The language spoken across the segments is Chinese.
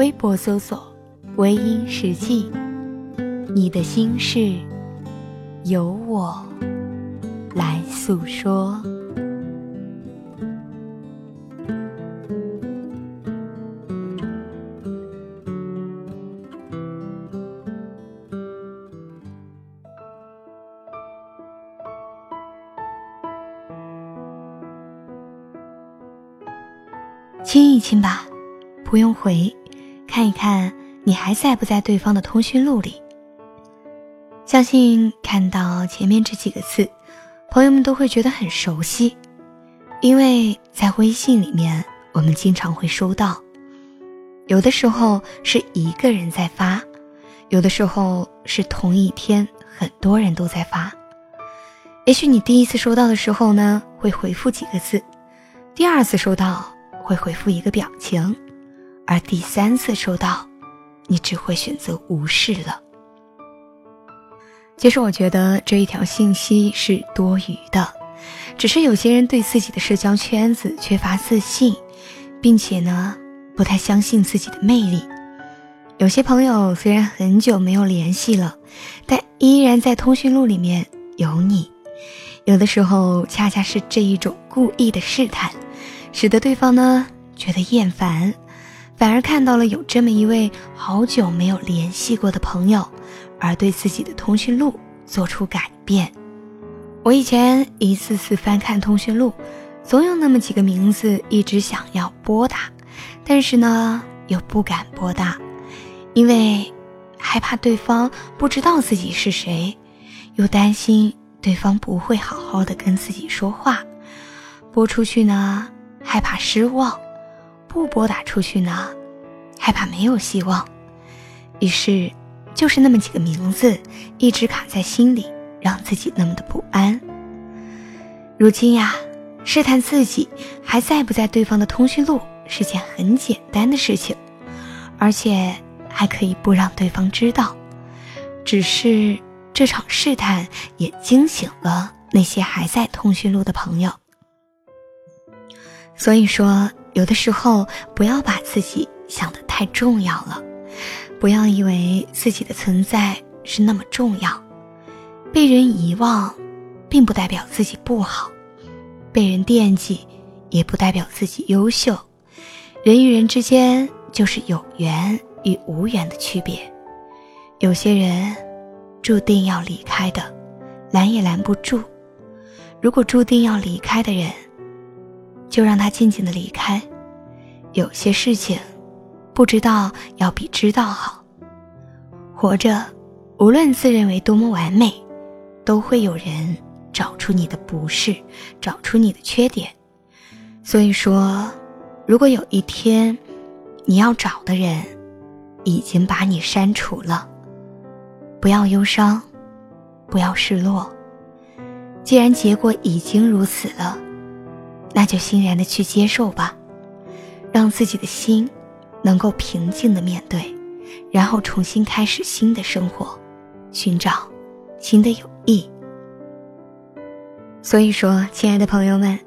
微博搜索“微音时记”。你的心事，由我来诉说。亲一亲吧，不用回，看一看你还在不在对方的通讯录里。相信看到前面这几个字，朋友们都会觉得很熟悉，因为在微信里面，我们经常会收到。有的时候是一个人在发，有的时候是同一天很多人都在发。也许你第一次收到的时候呢，会回复几个字；第二次收到会回复一个表情，而第三次收到，你只会选择无视了。其实我觉得这一条信息是多余的，只是有些人对自己的社交圈子缺乏自信，并且呢不太相信自己的魅力。有些朋友虽然很久没有联系了，但依然在通讯录里面有你。有的时候恰恰是这一种故意的试探，使得对方呢觉得厌烦，反而看到了有这么一位好久没有联系过的朋友。而对自己的通讯录做出改变。我以前一次次翻看通讯录，总有那么几个名字一直想要拨打，但是呢又不敢拨打，因为害怕对方不知道自己是谁，又担心对方不会好好的跟自己说话。拨出去呢，害怕失望；不拨打出去呢，害怕没有希望。于是。就是那么几个名字，一直卡在心里，让自己那么的不安。如今呀，试探自己还在不在对方的通讯录是件很简单的事情，而且还可以不让对方知道。只是这场试探也惊醒了那些还在通讯录的朋友。所以说，有的时候不要把自己想得太重要了。不要以为自己的存在是那么重要，被人遗忘，并不代表自己不好；被人惦记，也不代表自己优秀。人与人之间就是有缘与无缘的区别。有些人注定要离开的，拦也拦不住。如果注定要离开的人，就让他静静的离开。有些事情。不知道要比知道好。活着，无论自认为多么完美，都会有人找出你的不是，找出你的缺点。所以说，如果有一天，你要找的人已经把你删除了，不要忧伤，不要失落。既然结果已经如此了，那就欣然的去接受吧，让自己的心。能够平静的面对，然后重新开始新的生活，寻找新的友谊。所以说，亲爱的朋友们，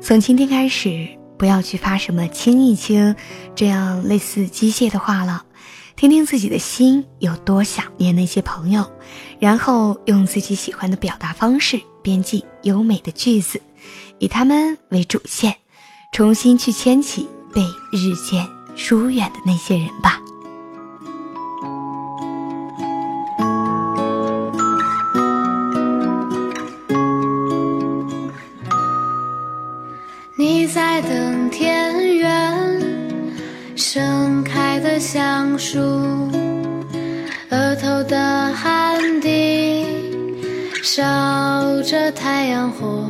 从今天开始，不要去发什么亲一亲这样类似机械的话了，听听自己的心有多想念那些朋友，然后用自己喜欢的表达方式编辑优美的句子，以他们为主线，重新去牵起被日渐。疏远的那些人吧。你在等田园盛开的橡树，额头的汗滴烧着太阳火。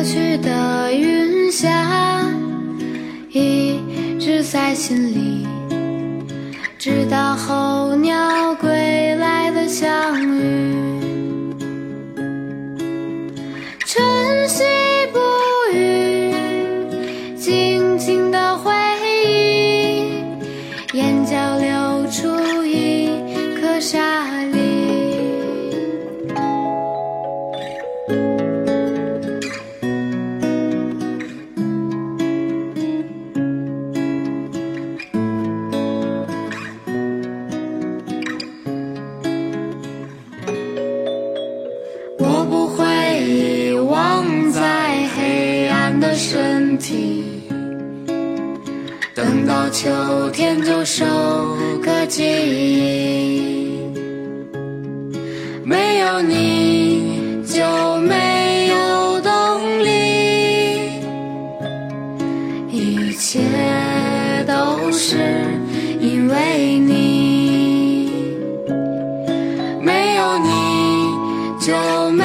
过去的云霞一直在心里，直到候鸟归来的相遇。身体，等到秋天就收割记忆。没有你就没有动力，一切都是因为你。没有你就没